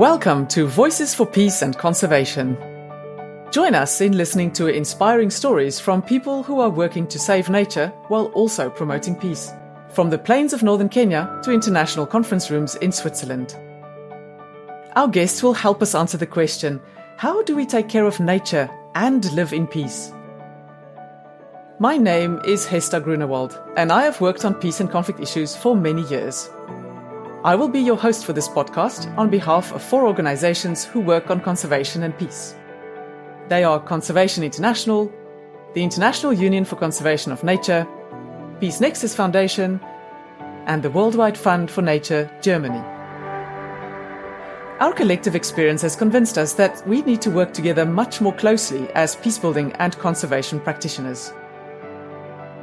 Welcome to Voices for Peace and Conservation. Join us in listening to inspiring stories from people who are working to save nature while also promoting peace. From the plains of northern Kenya to international conference rooms in Switzerland. Our guests will help us answer the question how do we take care of nature and live in peace? My name is Hester Grunewald, and I have worked on peace and conflict issues for many years. I will be your host for this podcast on behalf of four organizations who work on conservation and peace. They are Conservation International, the International Union for Conservation of Nature, Peace Nexus Foundation, and the Worldwide Fund for Nature, Germany. Our collective experience has convinced us that we need to work together much more closely as peacebuilding and conservation practitioners.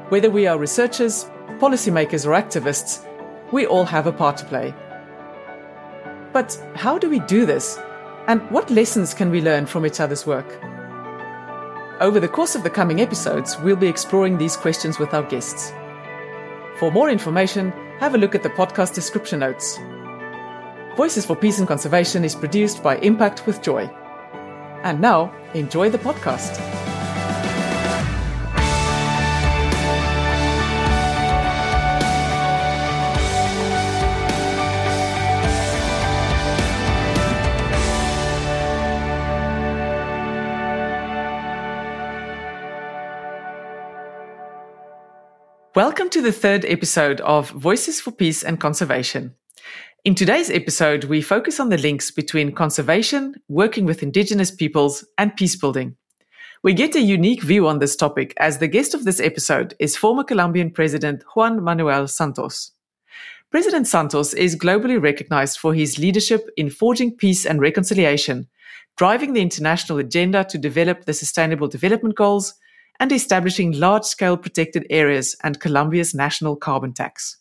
Whether we are researchers, policymakers, or activists, we all have a part to play. But how do we do this? And what lessons can we learn from each other's work? Over the course of the coming episodes, we'll be exploring these questions with our guests. For more information, have a look at the podcast description notes. Voices for Peace and Conservation is produced by Impact with Joy. And now, enjoy the podcast. Welcome to the third episode of Voices for Peace and Conservation. In today's episode, we focus on the links between conservation, working with indigenous peoples, and peacebuilding. We get a unique view on this topic as the guest of this episode is former Colombian President Juan Manuel Santos. President Santos is globally recognized for his leadership in forging peace and reconciliation, driving the international agenda to develop the Sustainable Development Goals, and establishing large scale protected areas and Colombia's national carbon tax.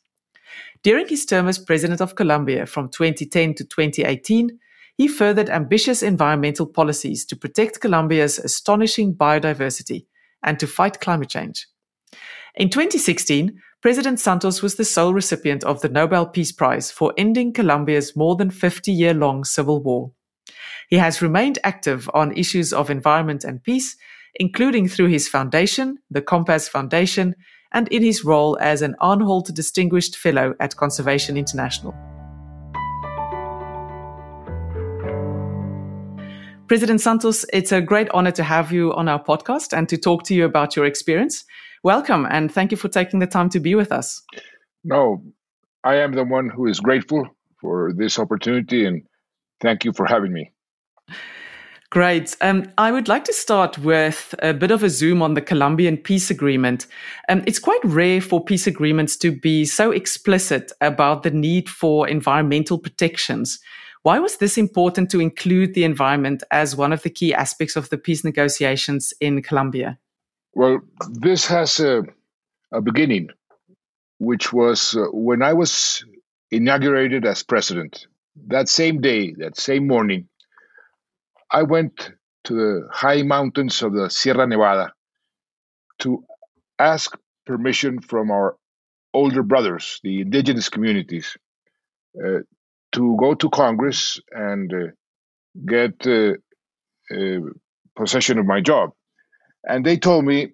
During his term as president of Colombia from 2010 to 2018, he furthered ambitious environmental policies to protect Colombia's astonishing biodiversity and to fight climate change. In 2016, President Santos was the sole recipient of the Nobel Peace Prize for ending Colombia's more than 50 year long civil war. He has remained active on issues of environment and peace including through his foundation, the Compaz Foundation, and in his role as an Arnhold Distinguished Fellow at Conservation International. President Santos, it's a great honor to have you on our podcast and to talk to you about your experience. Welcome and thank you for taking the time to be with us. No, I am the one who is grateful for this opportunity and thank you for having me. Great. Um, I would like to start with a bit of a zoom on the Colombian peace agreement. Um, it's quite rare for peace agreements to be so explicit about the need for environmental protections. Why was this important to include the environment as one of the key aspects of the peace negotiations in Colombia? Well, this has a, a beginning, which was uh, when I was inaugurated as president. That same day, that same morning, I went to the high mountains of the Sierra Nevada to ask permission from our older brothers, the indigenous communities, uh, to go to Congress and uh, get uh, uh possession of my job. And they told me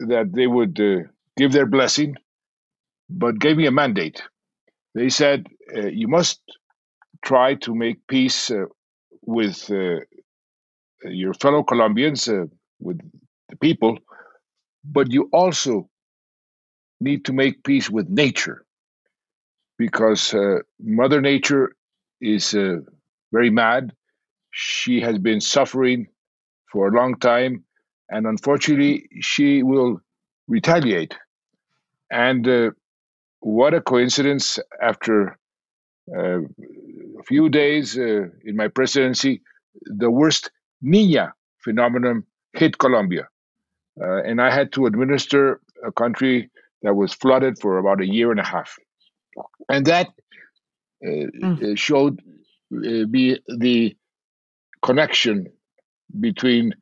that they would uh, give their blessing, but gave me a mandate. They said, uh, You must try to make peace with your fellow Colombians, uh, with the people, but you also need to make peace with nature because uh, Mother Nature is uh, very mad. She has been suffering for a long time, and unfortunately, she will retaliate. And uh, what a coincidence! After uh, a few days uh, in my presidency, the worst Niña phenomenon hit Colombia. Uh, and I had to administer a country that was flooded for about a year and a half. And that uh, mm. showed uh, me the connection between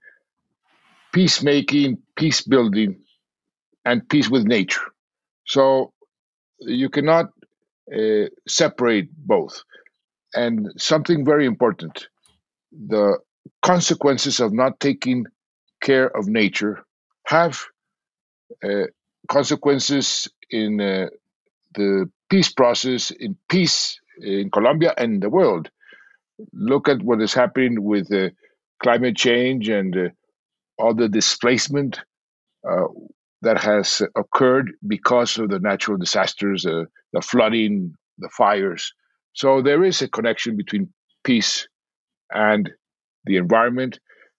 peacemaking, peace building, and peace with nature. So you cannot uh, separate both. and something very important the consequences of not taking care of nature have uh, consequences in uh, the peace process, in peace in Colombia and the world. Look at what is happening with uh, climate change and uh, all the displacement uh, that has occurred because of the natural disasters, uh, the flooding, the fires. So there is a connection between peace and the environment,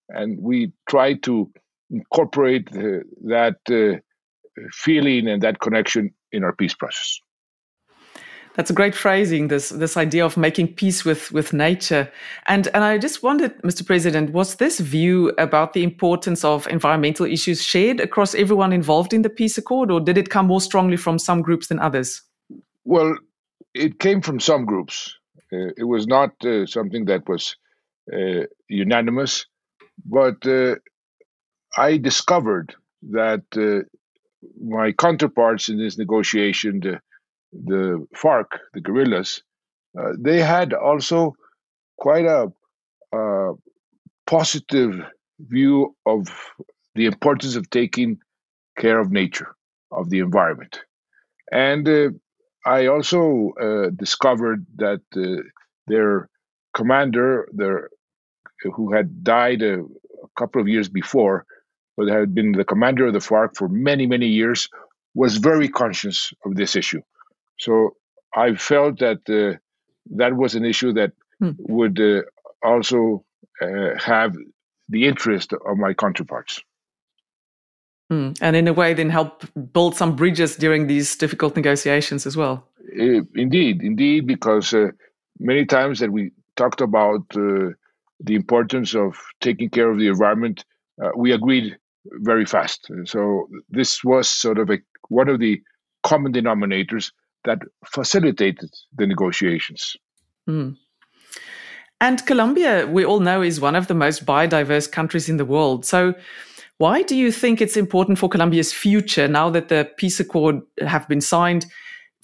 and we try to incorporate uh, that uh, feeling and that connection in our peace process. That's a great phrasing. This this idea of making peace with with nature, and and I just wondered, Mr. President, was this view about the importance of environmental issues shared across everyone involved in the peace accord, or did it come more strongly from some groups than others? Well, it came from some groups. Uh, it was not uh, something that was unanimous, but uh, I discovered that uh, my counterparts in this negotiation, the, the FARC, the guerrillas, uh, they had also quite a, positive view of the importance of taking care of nature, of the environment. And uh, I also uh, discovered that uh, their commander, their, who had died a, a, couple of years before, but had been the commander of the FARC for many, many years, was very conscious of this issue. So I felt that uh, that was an issue that hmm. would uh, also uh, have the interest of my counterparts. Mm. And in a way, then help build some bridges during these difficult negotiations as well. Indeed, indeed, because uh, many times that we talked about uh, the importance of taking care of the environment, uh, we agreed very fast. So this was sort of a, one of the common denominators that facilitated the negotiations. Mm. And Colombia, we all know, is one of the most biodiverse countries in the world. So why do you think it's important for Colombia's future, now that the peace accord have been signed,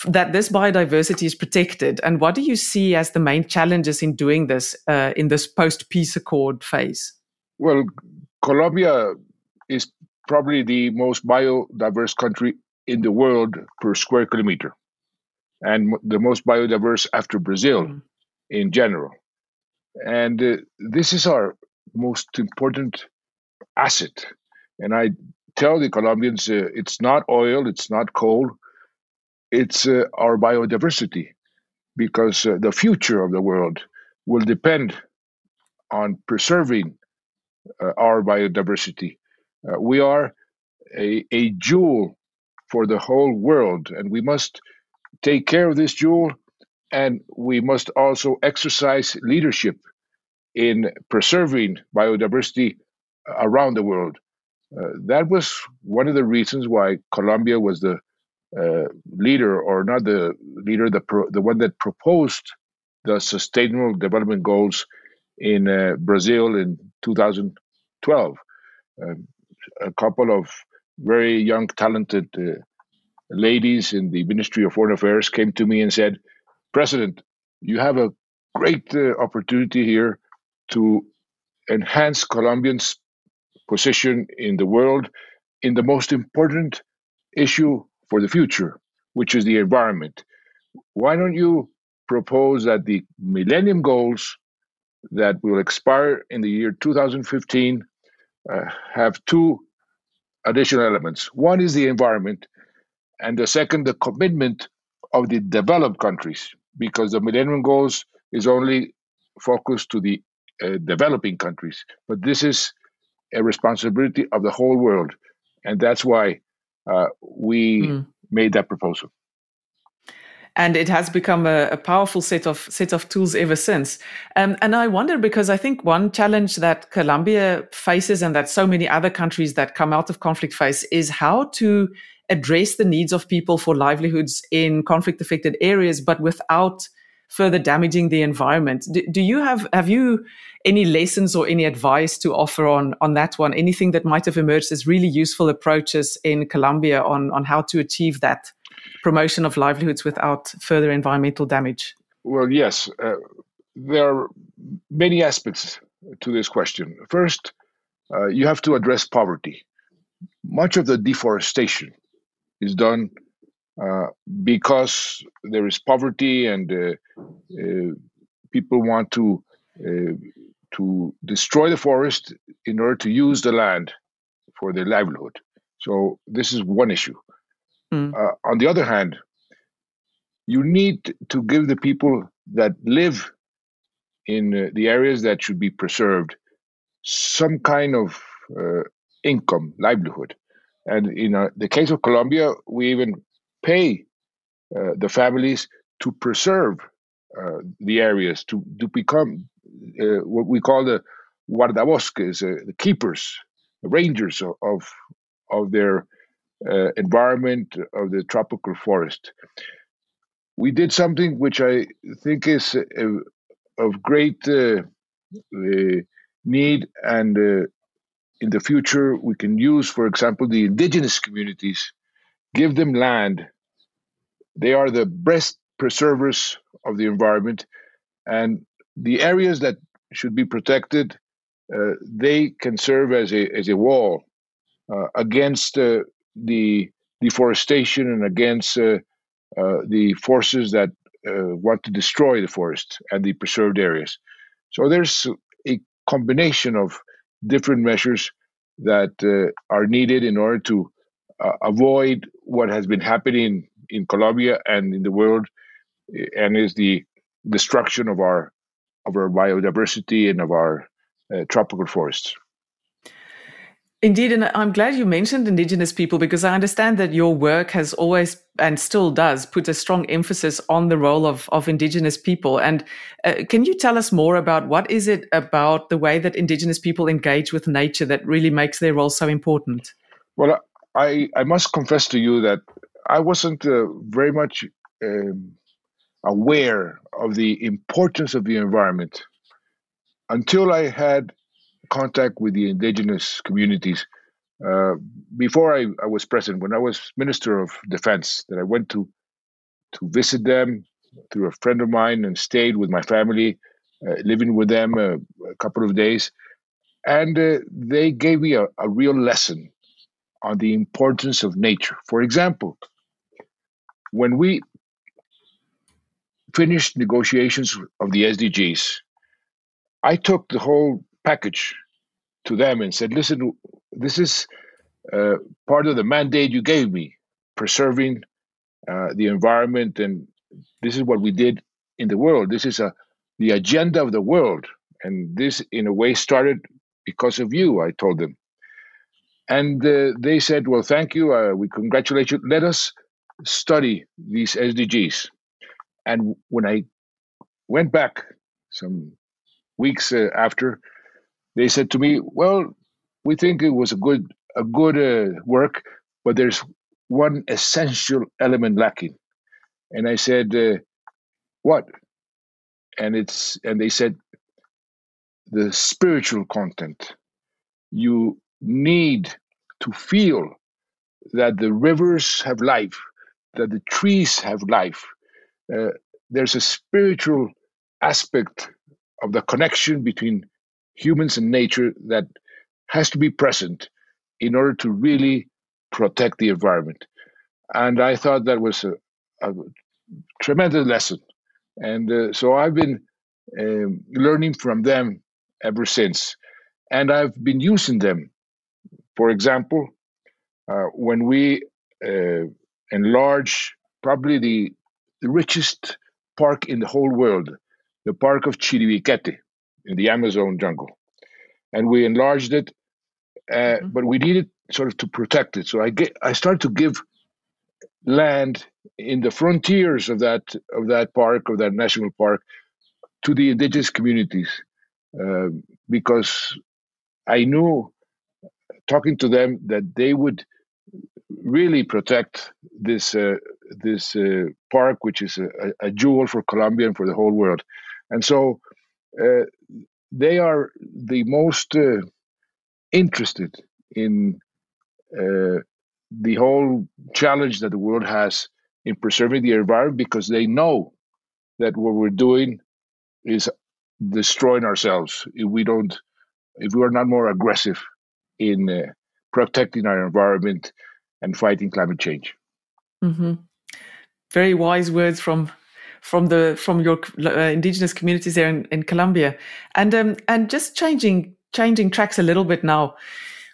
that this biodiversity is protected? And what do you see as the main challenges in doing this uh, in this post-peace accord phase? Well, Colombia is probably the most biodiverse country in the world per square kilometer, and the most biodiverse after Brazil mm. in general. And uh, this is our most important asset and I tell the Colombians uh, it's not oil, it's not coal, it's uh, our biodiversity, because uh, the future of the world will depend on preserving uh, our biodiversity. Uh, we are a, a jewel for the whole world, and we must take care of this jewel, and we must also exercise leadership in preserving biodiversity around the world. Uh, that was one of the reasons why Colombia was the uh, leader, or not the leader, the pro, the one that proposed the Sustainable Development Goals in uh, Brazil in 2012. Um, a couple of very young, talented uh, ladies in the Ministry of Foreign Affairs came to me and said, "President, you have a great uh, opportunity here to enhance Colombians' position in the world in the most important issue for the future, which is the environment. Why don't you propose that the Millennium Goals that will expire in the year 2015 uh, have two additional elements? One is the environment, and the second, the commitment of the developed countries, because the Millennium Goals is only focused to the uh, developing countries. But this is a responsibility of the whole world, and that's why uh, we mm. made that proposal. And it has become a, a, powerful set of set of tools ever since. Um, and I wonder because I think one challenge that Colombia faces, and that so many other countries that come out of conflict face, is how to address the needs of people for livelihoods in conflict affected areas, but without further damaging the environment. Do, do, you have have you any lessons or any advice to offer on on that one? Anything that might have emerged as really useful approaches in Colombia on on how to achieve that promotion of livelihoods without further environmental damage? Well, yes. Uh, there are many aspects to this question. First, uh, you have to address poverty. Much of the deforestation is done uh, because there is poverty and uh, uh people want to uh, to destroy the forest in order to use the land for their livelihood. So this is one issue. Mm. on the other hand, you need to give the people that live in the areas that should be preserved some kind of uh, income, livelihood. And in uh, the case of Colombia, we even pay uh, the families to preserve uh, the areas, to, to become uh, what we call the guardabosques, the keepers, the rangers of, of, of their environment, of the tropical forest. We did something which I think is of great uh, uh, need and uh, in the future we can use for example the indigenous communities give them land they are the best preservers of the environment and the areas that should be protected uh, they can serve as a as a wall uh, against uh, the deforestation and against the forces that uh, want to destroy the forest and the preserved areas. So there's a combination of different measures that uh, are needed in order to uh, avoid what has been happening in Colombia and in the world, and is the destruction of our of our biodiversity and of our uh, tropical forests. Indeed, and I'm glad you mentioned Indigenous people because I understand that your work has always and still does put a strong emphasis on the role of, of Indigenous people. And uh, can you tell us more about what is it about the way that Indigenous people engage with nature that really makes their role so important? Well, I, I must confess to you that I wasn't uh, very much um, aware of the importance of the environment until I had contact with the indigenous communities. Uh, before I, I, was president, when I was Minister of Defense, that I went to to visit them through a friend of mine and stayed with my family, uh, living with them a, a, couple of days, and uh, they gave me a, a real lesson on the importance of nature. For example, when we finished negotiations of the SDGs, I took the whole package to them and said, listen, this is uh, part of the mandate you gave me, preserving uh, the environment, and this is what we did in the world. This is a the agenda of the world, and this, in a way, started because of you. I told them, and uh, they said, "Well, thank you. Uh, we congratulate you. Let us study these SDGs." And when I went back some weeks uh, after, they said to me, "Well, we think it was a good a good uh, work, but there's one essential element lacking." And I said, uh, "What?" And it's and they said, "The spiritual content. You need to feel that the rivers have life, that the trees have life. Uh, there's a spiritual aspect of the connection between humans and nature that has to be present in order to really protect the environment. And I thought that was a, a tremendous lesson. And uh, so I've been um, learning from them ever since. And I've been using them. For example, uh, when we uh, enlarge probably the, the richest park in the whole world, the park of Chiribiquete, in the Amazon jungle, and we enlarged it, uh, mm-hmm. but we needed sort of to protect it. So I get I started to give land in the frontiers of that of that park of that national park to the indigenous communities uh, because I knew talking to them that they would really protect this uh, this uh, park, which is a, a, jewel for Colombia and for the whole world. And so uh, they are the most uh, interested in uh, the whole challenge that the world has in preserving the environment because they know that what we're doing is destroying ourselves if we don't, if we are not more aggressive in uh, protecting our environment and fighting climate change. Mm-hmm. Very wise words from from the from your uh, indigenous communities there in, in Colombia, and um, and just changing changing tracks a little bit now.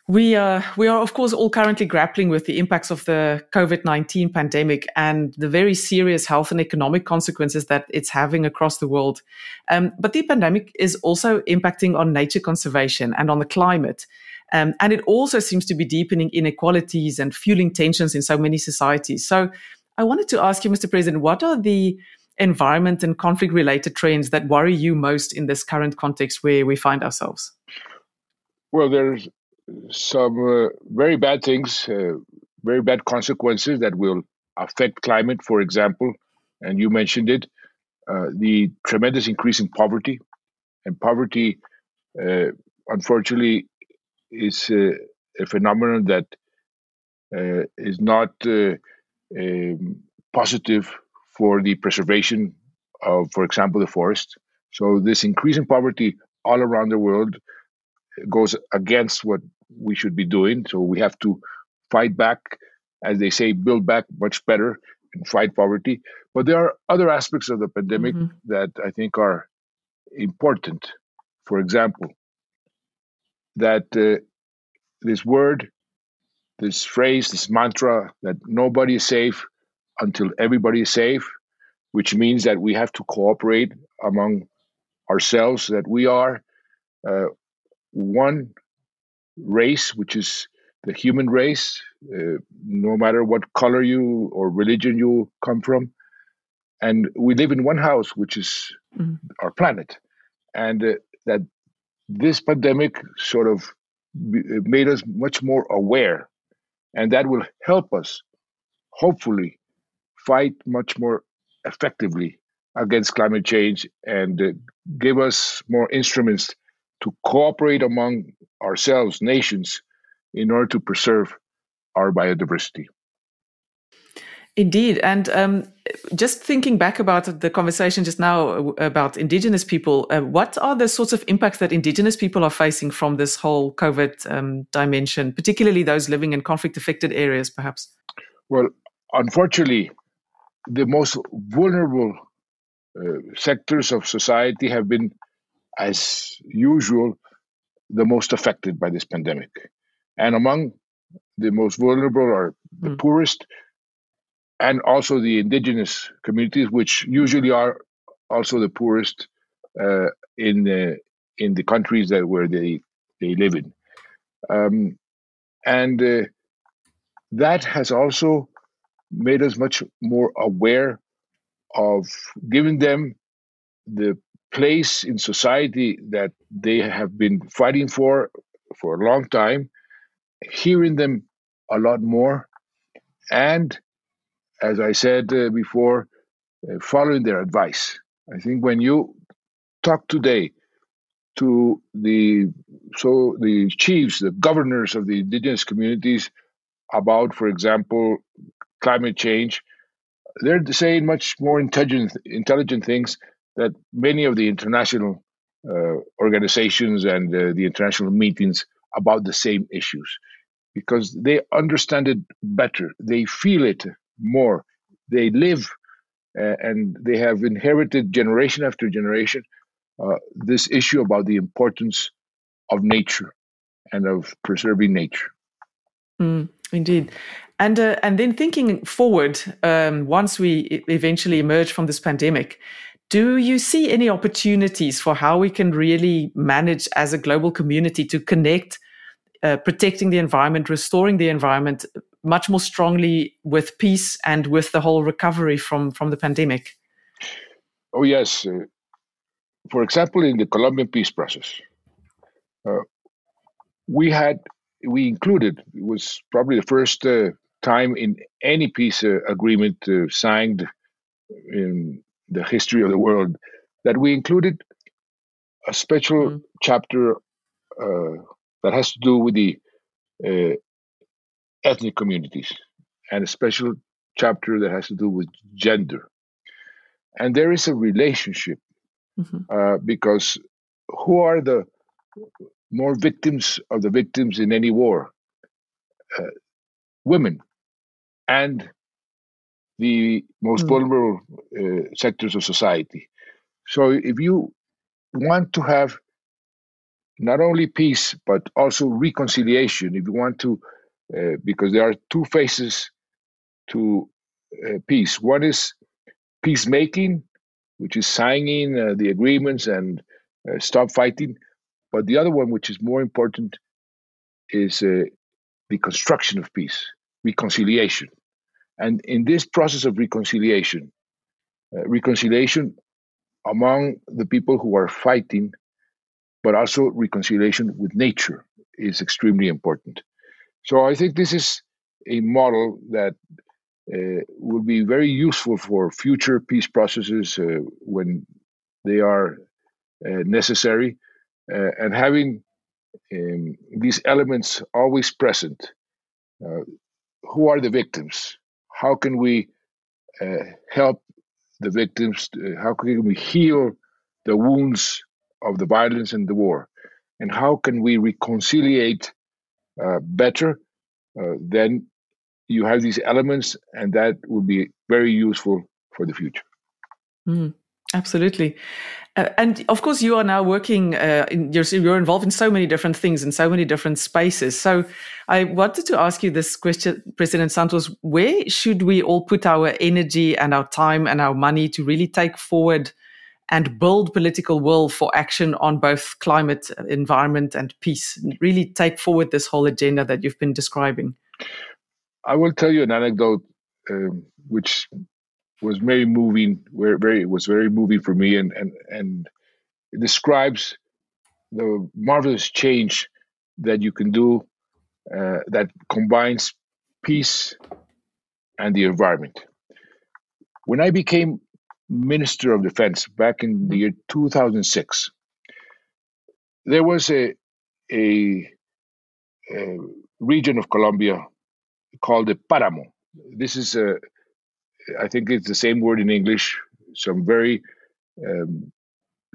We are, we are, of course, all currently grappling with the impacts of the COVID 19 pandemic and the very serious health and economic consequences that it's having across the world. Um, but the pandemic is also impacting on nature conservation and on the climate. Um, and it also seems to be deepening inequalities and fueling tensions in so many societies. So I wanted to ask you, Mr. President, what are the environment and conflict related trends that worry you most in this current context where we find ourselves? Well, there's some uh, very bad things, uh, very bad consequences that will affect climate, for example, and you mentioned it, uh, the tremendous increase in poverty. And poverty, uh, unfortunately, is uh, a phenomenon that uh, is not um, positive for the preservation of, for example, the forest. So, this increase in poverty all around the world goes against what we should be doing. So we have to fight back, as they say, build back much better and fight poverty. But there are other aspects of the pandemic mm-hmm. that I think are important. For example, that uh, this word, this phrase, this mantra that nobody is safe until everybody is safe, which means that we have to cooperate among ourselves, that we are uh, one race, which is the human race, uh, no matter what color you or religion you come from. And we live in one house, which is mm. our planet. And uh, that this pandemic sort of made us much more aware. And that will help us, hopefully, fight much more effectively against climate change and uh, give us more instruments to cooperate among ourselves, nations, in order to preserve our biodiversity. Indeed. And um, just thinking back about the conversation just now uh, about Indigenous people, uh, what are the sorts of impacts that Indigenous people are facing from this whole COVID um, dimension, particularly those living in conflict affected areas, perhaps? Well, unfortunately, the most vulnerable uh, sectors of society have been, as usual, the most affected by this pandemic. And among the most vulnerable are the mm. poorest and also the indigenous communities, which usually are also the poorest uh, in the in the countries that where they they live in, um, and uh, that has also made us much more aware of giving them the place in society that they have been fighting for for a long time, hearing them a lot more, and as I said uh, before, uh, following their advice. I think when you talk today to the so the chiefs, the governors of the indigenous communities about, for example, climate change, they're saying much more intelligent intelligent things that many of the international uh, organizations and uh, the international meetings about the same issues because they understand it better they feel it more. They live uh, and they have inherited generation after generation uh, this issue about the importance of nature and of preserving nature. Mm, indeed. And uh, and then thinking forward um, once we eventually emerge from this pandemic do you see any opportunities for how we can really manage as a global community to connect uh, protecting the environment, restoring the environment much more strongly with peace and with the whole recovery from, from the pandemic? Oh, yes. Uh, for example, in the Colombian peace process, uh, we had, we included, it was probably the first uh, time in any peace uh, agreement uh, signed in the history of the world that we included a special mm. chapter uh, that has to do with the uh, ethnic communities and a special chapter that has to do with gender. And there is a relationship mm-hmm. uh, because who are the more victims of the victims in any war? Uh, women and the most mm. vulnerable uh, sectors of society. So if you want to have not only peace but also reconciliation, if you want to, uh, because there are two faces to uh, peace. One is peacemaking, which is signing uh, the agreements and uh, stop fighting. But the other one, which is more important, is uh, the construction of peace, reconciliation. And in this process of reconciliation, reconciliation among the people who are fighting, but also reconciliation with nature is extremely important. So I think this is a model that uh, will be very useful for future peace processes uh, when they are uh, necessary. Uh, and having um, these elements always present. Uh, who are the victims? How can we uh, help the victims? how can we heal the wounds of the violence and the war? And how can we reconciliate better? then you have these elements, and that will be very useful for the future. Mm, absolutely. Uh, and of course, you are now working. Uh, in, you're, you're involved in so many different things in so many different spaces. So, I wanted to ask you this question, President Santos: Where should we all put our energy and our time and our money to really take forward and build political will for action on both climate, environment, and peace? Really take forward this whole agenda that you've been describing. I will tell you an anecdote, um, which was very moving. Where very was very moving for me, and and and it describes the marvelous change that you can do uh, that combines peace and the environment. When I became Minister of Defense back in the year 2006, there was a, a, a region of Colombia called the Paramo. This is a, I think it's the same word in English. Some very um,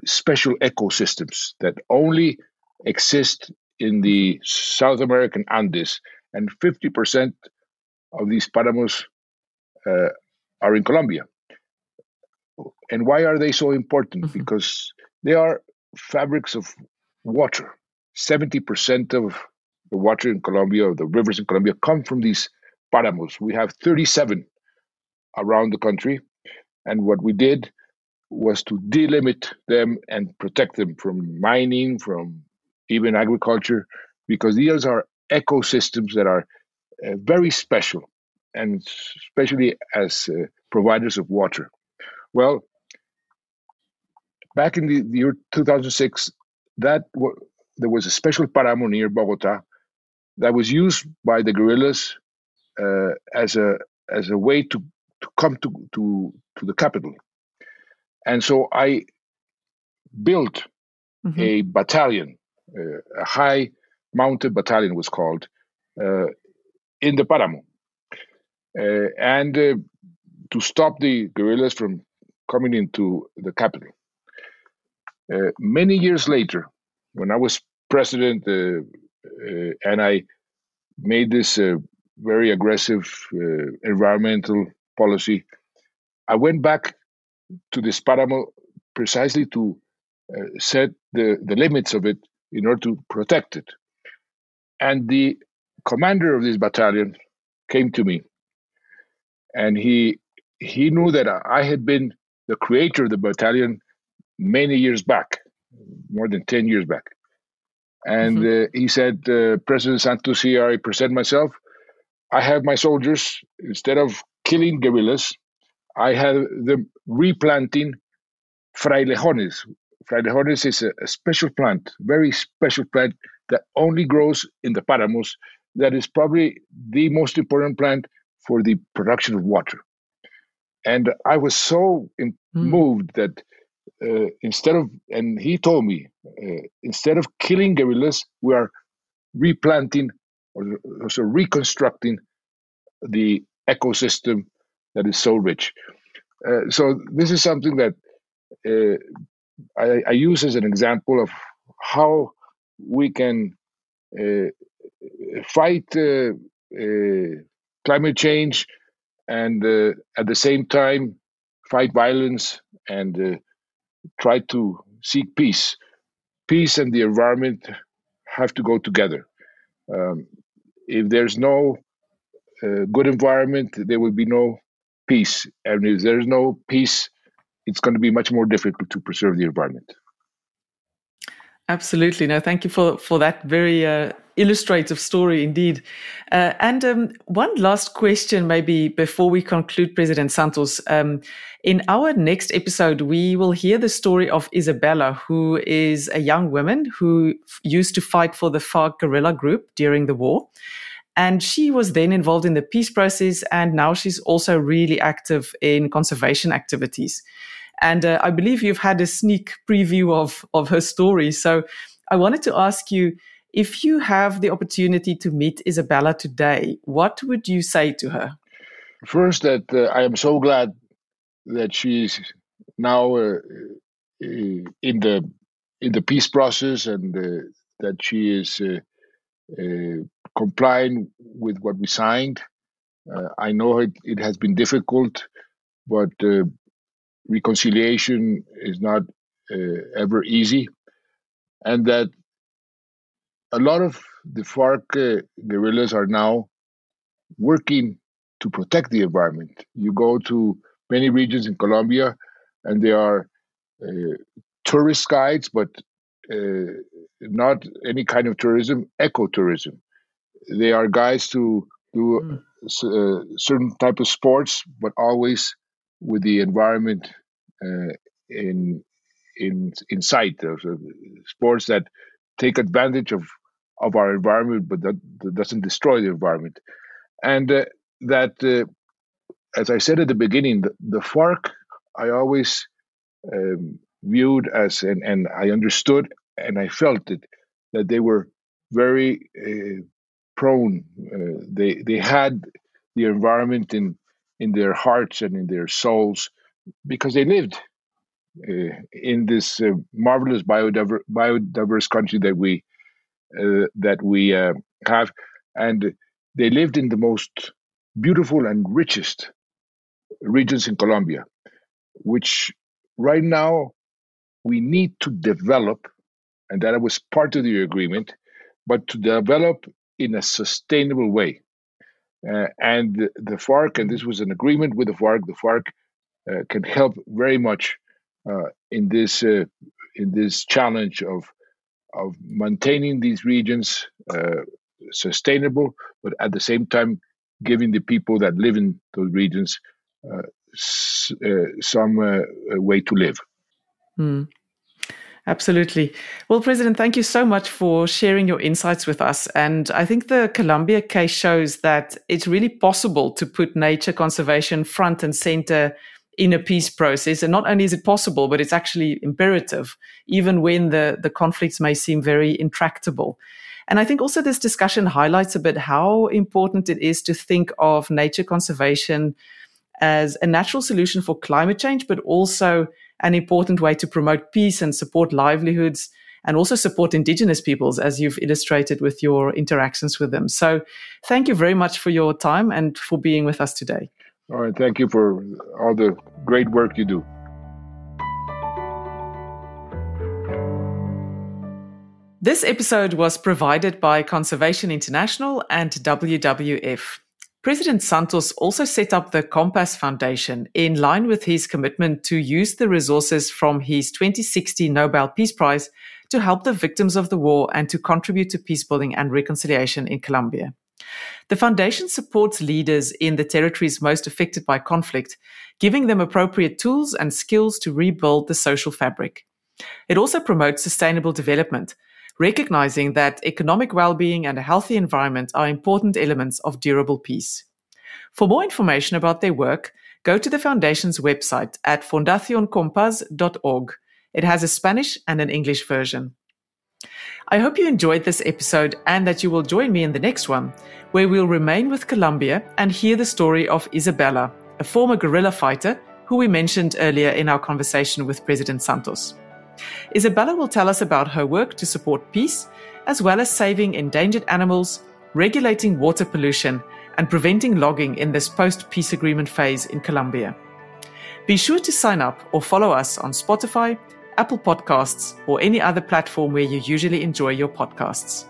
special ecosystems that only exist in the South American Andes, and 50% of these paramos uh, are in Colombia. And why are they so important? Mm-hmm. Because they are fabrics of water. 70% of the water in Colombia, of the rivers in Colombia, come from these paramos. We have 37 around the country. And what we did was to delimit them and protect them from mining, from even agriculture, because these are ecosystems that are uh, very special, and especially as uh, providers of water. Well, back in the, the year 2006, that w- there was a special paramo near Bogota that was used by the guerrillas uh, as a as a way to to come to to to the capital, and so I built mm-hmm. a battalion, uh, a high mounted battalion was called, uh, in the Paramo, uh, and uh, to stop the guerrillas from coming into the capital. Uh, many years later, when I was president and I made this very aggressive uh, environmental policy. I went back to this Paramo precisely to uh, set the, the limits of it in order to protect it. And the commander of this battalion came to me and he he knew that I had been the creator of the battalion many years back, more than 10 years back. And mm-hmm. uh, he said, uh, President Santos, here I present myself. I have my soldiers, instead of killing guerrillas, I have them replanting frailejones. Frailejones is a, a special plant, very special plant that only grows in the paramos. That is probably the most important plant for the production of water. And I was so mm. moved that uh, instead of, and he told me, uh, instead of killing guerrillas, we are replanting or also reconstructing the ecosystem that is so rich. Uh, so this is something that uh, I, I, use as an example of how we can uh, fight uh, climate change and at the same time fight violence and try to seek peace. Peace and the environment have to go together. Um, if there's no uh, good environment, there will be no peace. And if there's no peace, it's going to be much more difficult to preserve the environment. Absolutely. No, thank you for, for that very uh, illustrative story indeed. Uh, and um, one last question, maybe before we conclude, President Santos. Um, in our next episode, we will hear the story of Isabella, who is a young woman who used to fight for the FARC guerrilla group during the war. And she was then involved in the peace process, and now she's also really active in conservation activities. And uh, I believe you've had a sneak preview of, of her story. So I wanted to ask you if you have the opportunity to meet Isabella today, what would you say to her? First, that uh, I am so glad that she's now uh, uh in the in the peace process and uh, that she is uh, complying with what we signed. I know it, it has been difficult, but reconciliation is not uh, ever easy, and that a lot of the FARC uh, guerrillas are now working to protect the environment. You go to many regions in Colombia, and there are uh, tourist guides, but uh, not any kind of tourism, ecotourism. They are guides to do mm. certain type of sports, but always with the environment uh, in in in sight. There's sports that take advantage of of our environment, but that, that doesn't destroy the environment. And uh, that, uh, as I said at the beginning, the, the FARC I always um, viewed as and, and I understood and I felt it that they were very uh, prone. Uh, they they had the environment in in their hearts and in their souls because they lived uh, in this uh, marvelous biodiver- biodiverse country that we uh, that we uh, have, and they lived in the most beautiful and richest regions in Colombia, which right now we need to develop, and that was part of the agreement, but to develop in a sustainable way. Uh, and the FARC, and this was an agreement with the FARC, the FARC uh, can help very much uh, in this uh, in this challenge of of maintaining these regions uh, sustainable, but at the same time giving the people that live in those regions uh, s- some way to live. Mm. Absolutely. Well, President, thank you so much for sharing your insights with us. And I think the Colombia case shows that it's really possible to put nature conservation front and center in a peace process. And not only is it possible, but it's actually imperative, even when the, the conflicts may seem very intractable. And I think also this discussion highlights a bit how important it is to think of nature conservation as a natural solution for climate change, but also an important way to promote peace and support livelihoods and also support indigenous peoples, as you've illustrated with your interactions with them. So thank you very much for your time and for being with us today. All right. Thank you for all the great work you do. This episode was provided by Conservation International and WWF. President Santos also set up the Compaz Foundation in line with his commitment to use the resources from his 2060 Nobel Peace Prize to help the victims of the war and to contribute to peace building and reconciliation in Colombia. The foundation supports leaders in the territories most affected by conflict, giving them appropriate tools and skills to rebuild the social fabric. It also promotes sustainable development, recognizing that economic well-being and a healthy environment are important elements of durable peace. For more information about their work, go to the foundation's website at fundacioncompaz.org. It has a Spanish and an English version. I hope you enjoyed this episode and that you will join me in the next one, where we'll remain with Colombia and hear the story of Isabella, a former guerrilla fighter who we mentioned earlier in our conversation with President Santos. Isabella will tell us about her work to support peace, as well as saving endangered animals, regulating water pollution, and preventing logging in this post peace agreement phase in Colombia. Be sure to sign up or follow us on Spotify, Apple Podcasts, or any other platform where you usually enjoy your podcasts.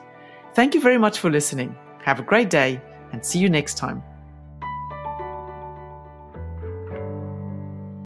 Thank you very much for listening. Have a great day and see you next time.